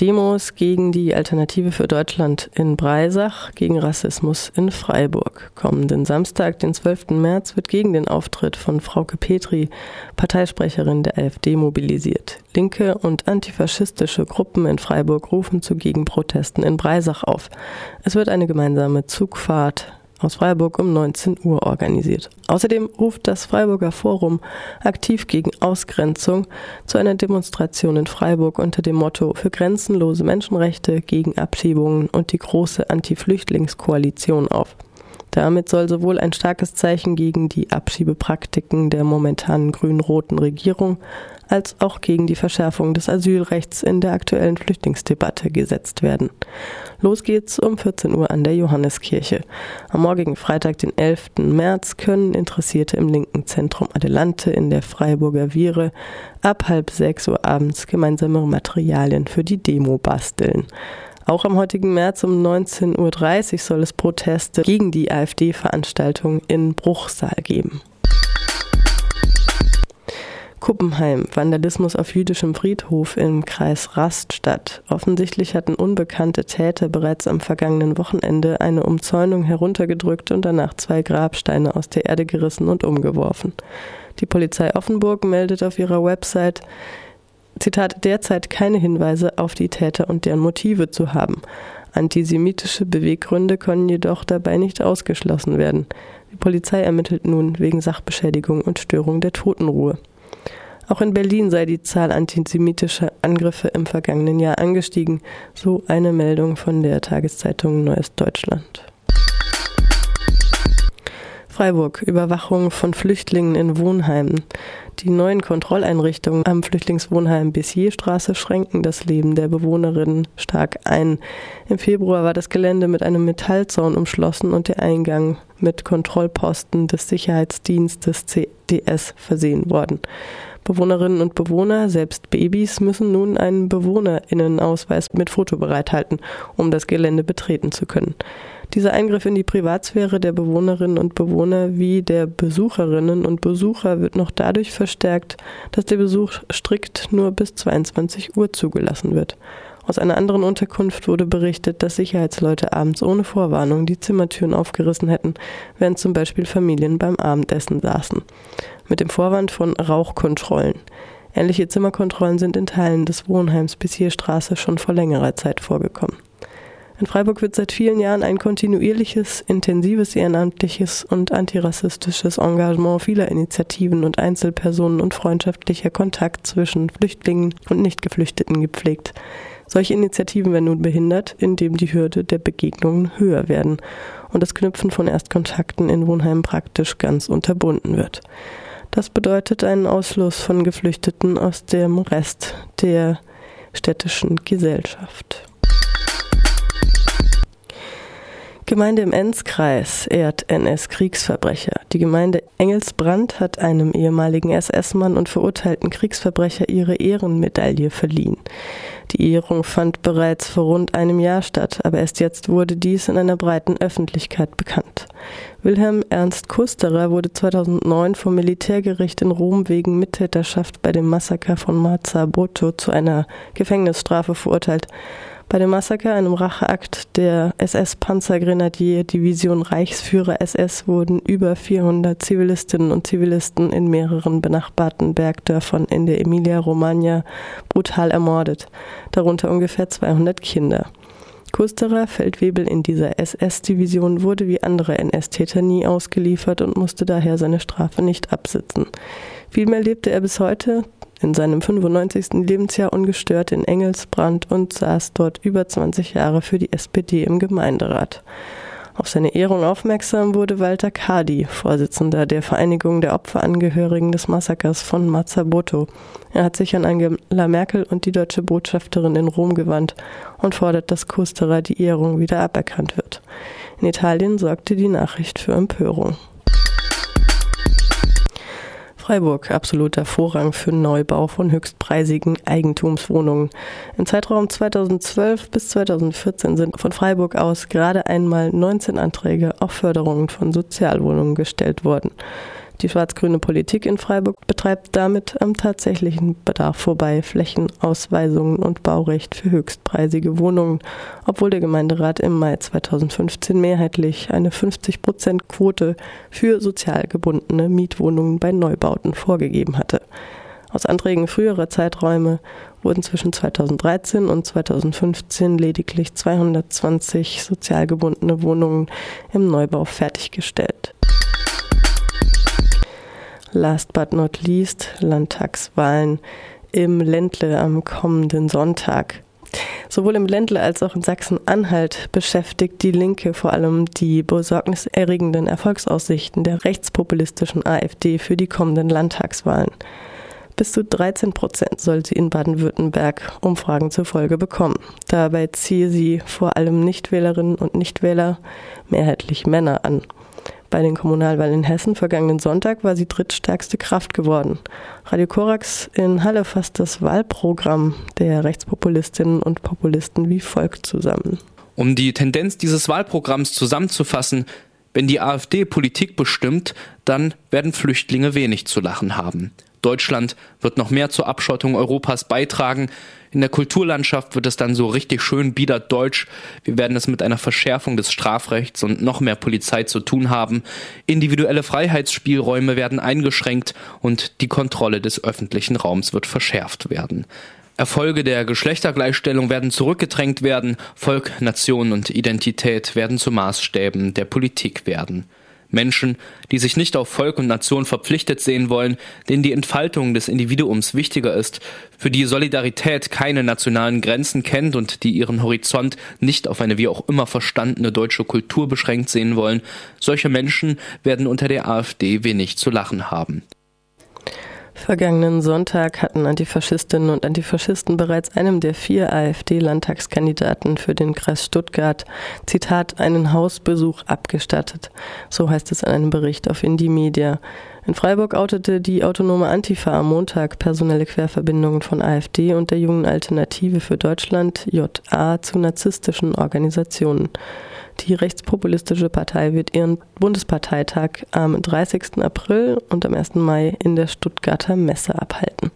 Demos gegen die Alternative für Deutschland in Breisach, gegen Rassismus in Freiburg. Kommenden Samstag, den 12. März, wird gegen den Auftritt von Frauke Petri, Parteisprecherin der AfD, mobilisiert. Linke und antifaschistische Gruppen in Freiburg rufen zu Gegenprotesten in Breisach auf. Es wird eine gemeinsame Zugfahrt aus Freiburg um 19 Uhr organisiert. Außerdem ruft das Freiburger Forum aktiv gegen Ausgrenzung zu einer Demonstration in Freiburg unter dem Motto für grenzenlose Menschenrechte gegen Abschiebungen und die große Anti-Flüchtlingskoalition auf. Damit soll sowohl ein starkes Zeichen gegen die Abschiebepraktiken der momentanen grün-roten Regierung als auch gegen die Verschärfung des Asylrechts in der aktuellen Flüchtlingsdebatte gesetzt werden. Los geht's um 14 Uhr an der Johanneskirche. Am morgigen Freitag, den 11. März, können Interessierte im linken Zentrum Adelante in der Freiburger Viere ab halb sechs Uhr abends gemeinsame Materialien für die Demo basteln. Auch am heutigen März um 19.30 Uhr soll es Proteste gegen die AfD-Veranstaltung in Bruchsal geben. Kuppenheim, Vandalismus auf jüdischem Friedhof im Kreis Raststadt. Offensichtlich hatten unbekannte Täter bereits am vergangenen Wochenende eine Umzäunung heruntergedrückt und danach zwei Grabsteine aus der Erde gerissen und umgeworfen. Die Polizei Offenburg meldet auf ihrer Website, Zitat, derzeit keine Hinweise auf die Täter und deren Motive zu haben. Antisemitische Beweggründe können jedoch dabei nicht ausgeschlossen werden. Die Polizei ermittelt nun wegen Sachbeschädigung und Störung der Totenruhe. Auch in Berlin sei die Zahl antisemitischer Angriffe im vergangenen Jahr angestiegen, so eine Meldung von der Tageszeitung Neues Deutschland. Freiburg. Überwachung von Flüchtlingen in Wohnheimen. Die neuen Kontrolleinrichtungen am Flüchtlingswohnheim Bessierstraße schränken das Leben der Bewohnerinnen stark ein. Im Februar war das Gelände mit einem Metallzaun umschlossen und der Eingang mit Kontrollposten des Sicherheitsdienstes CDS versehen worden. Bewohnerinnen und Bewohner, selbst Babys, müssen nun einen Bewohnerinnenausweis mit Foto bereithalten, um das Gelände betreten zu können. Dieser Eingriff in die Privatsphäre der Bewohnerinnen und Bewohner wie der Besucherinnen und Besucher wird noch dadurch verstärkt, dass der Besuch strikt nur bis 22 Uhr zugelassen wird. Aus einer anderen Unterkunft wurde berichtet, dass Sicherheitsleute abends ohne Vorwarnung die Zimmertüren aufgerissen hätten, während zum Beispiel Familien beim Abendessen saßen. Mit dem Vorwand von Rauchkontrollen. Ähnliche Zimmerkontrollen sind in Teilen des Wohnheims Bissierstraße schon vor längerer Zeit vorgekommen. In Freiburg wird seit vielen Jahren ein kontinuierliches, intensives ehrenamtliches und antirassistisches Engagement vieler Initiativen und Einzelpersonen und freundschaftlicher Kontakt zwischen Flüchtlingen und Nichtgeflüchteten gepflegt. Solche Initiativen werden nun behindert, indem die Hürde der Begegnungen höher werden und das Knüpfen von Erstkontakten in Wohnheimen praktisch ganz unterbunden wird. Das bedeutet einen Ausschluss von Geflüchteten aus dem Rest der städtischen Gesellschaft. Gemeinde im Enzkreis ehrt NS-Kriegsverbrecher. Die Gemeinde Engelsbrand hat einem ehemaligen SS-Mann und verurteilten Kriegsverbrecher ihre Ehrenmedaille verliehen. Die Ehrung fand bereits vor rund einem Jahr statt, aber erst jetzt wurde dies in einer breiten Öffentlichkeit bekannt. Wilhelm Ernst Kusterer wurde 2009 vom Militärgericht in Rom wegen Mittäterschaft bei dem Massaker von Mazzaboto zu einer Gefängnisstrafe verurteilt. Bei dem Massaker, einem Racheakt der SS-Panzergrenadier-Division Reichsführer SS, wurden über 400 Zivilistinnen und Zivilisten in mehreren benachbarten Bergdörfern in der Emilia-Romagna brutal ermordet, darunter ungefähr 200 Kinder. Kusterer, Feldwebel in dieser SS-Division, wurde wie andere NS-Täter nie ausgeliefert und musste daher seine Strafe nicht absitzen. Vielmehr lebte er bis heute, in seinem 95. Lebensjahr ungestört in Engelsbrand und saß dort über 20 Jahre für die SPD im Gemeinderat. Auf seine Ehrung aufmerksam wurde Walter Kadi, Vorsitzender der Vereinigung der Opferangehörigen des Massakers von Mazzaboto. Er hat sich an Angela Merkel und die deutsche Botschafterin in Rom gewandt und fordert, dass Kusterer die Ehrung wieder aberkannt wird. In Italien sorgte die Nachricht für Empörung. Freiburg absoluter Vorrang für Neubau von höchstpreisigen Eigentumswohnungen. Im Zeitraum 2012 bis 2014 sind von Freiburg aus gerade einmal 19 Anträge auf Förderungen von Sozialwohnungen gestellt worden. Die schwarz-grüne Politik in Freiburg betreibt damit am tatsächlichen Bedarf vorbei Flächenausweisungen und Baurecht für höchstpreisige Wohnungen, obwohl der Gemeinderat im Mai 2015 mehrheitlich eine 50-Prozent-Quote für sozial gebundene Mietwohnungen bei Neubauten vorgegeben hatte. Aus Anträgen früherer Zeiträume wurden zwischen 2013 und 2015 lediglich 220 sozial gebundene Wohnungen im Neubau fertiggestellt. Last but not least Landtagswahlen im Ländle am kommenden Sonntag. Sowohl im Ländle als auch in Sachsen-Anhalt beschäftigt die Linke vor allem die besorgniserregenden Erfolgsaussichten der rechtspopulistischen AfD für die kommenden Landtagswahlen. Bis zu 13 Prozent soll sie in Baden-Württemberg Umfragen zur Folge bekommen. Dabei ziehe sie vor allem Nichtwählerinnen und Nichtwähler, mehrheitlich Männer, an. Bei den Kommunalwahlen in Hessen vergangenen Sonntag war sie drittstärkste Kraft geworden. Radio Korax in Halle fasst das Wahlprogramm der Rechtspopulistinnen und Populisten wie folgt zusammen. Um die Tendenz dieses Wahlprogramms zusammenzufassen, wenn die AfD Politik bestimmt, dann werden Flüchtlinge wenig zu lachen haben. Deutschland wird noch mehr zur Abschottung Europas beitragen. In der Kulturlandschaft wird es dann so richtig schön biedert deutsch. Wir werden es mit einer Verschärfung des Strafrechts und noch mehr Polizei zu tun haben. Individuelle Freiheitsspielräume werden eingeschränkt und die Kontrolle des öffentlichen Raums wird verschärft werden. Erfolge der Geschlechtergleichstellung werden zurückgedrängt werden, Volk, Nation und Identität werden zu Maßstäben der Politik werden. Menschen, die sich nicht auf Volk und Nation verpflichtet sehen wollen, denen die Entfaltung des Individuums wichtiger ist, für die Solidarität keine nationalen Grenzen kennt und die ihren Horizont nicht auf eine wie auch immer verstandene deutsche Kultur beschränkt sehen wollen, solche Menschen werden unter der AfD wenig zu lachen haben. Vergangenen Sonntag hatten Antifaschistinnen und Antifaschisten bereits einem der vier AfD-Landtagskandidaten für den Kreis Stuttgart, Zitat, einen Hausbesuch abgestattet. So heißt es in einem Bericht auf Indie Media. In Freiburg outete die autonome Antifa am Montag personelle Querverbindungen von AfD und der jungen Alternative für Deutschland, JA, zu narzisstischen Organisationen. Die rechtspopulistische Partei wird ihren Bundesparteitag am 30. April und am 1. Mai in der Stuttgarter Messe abhalten.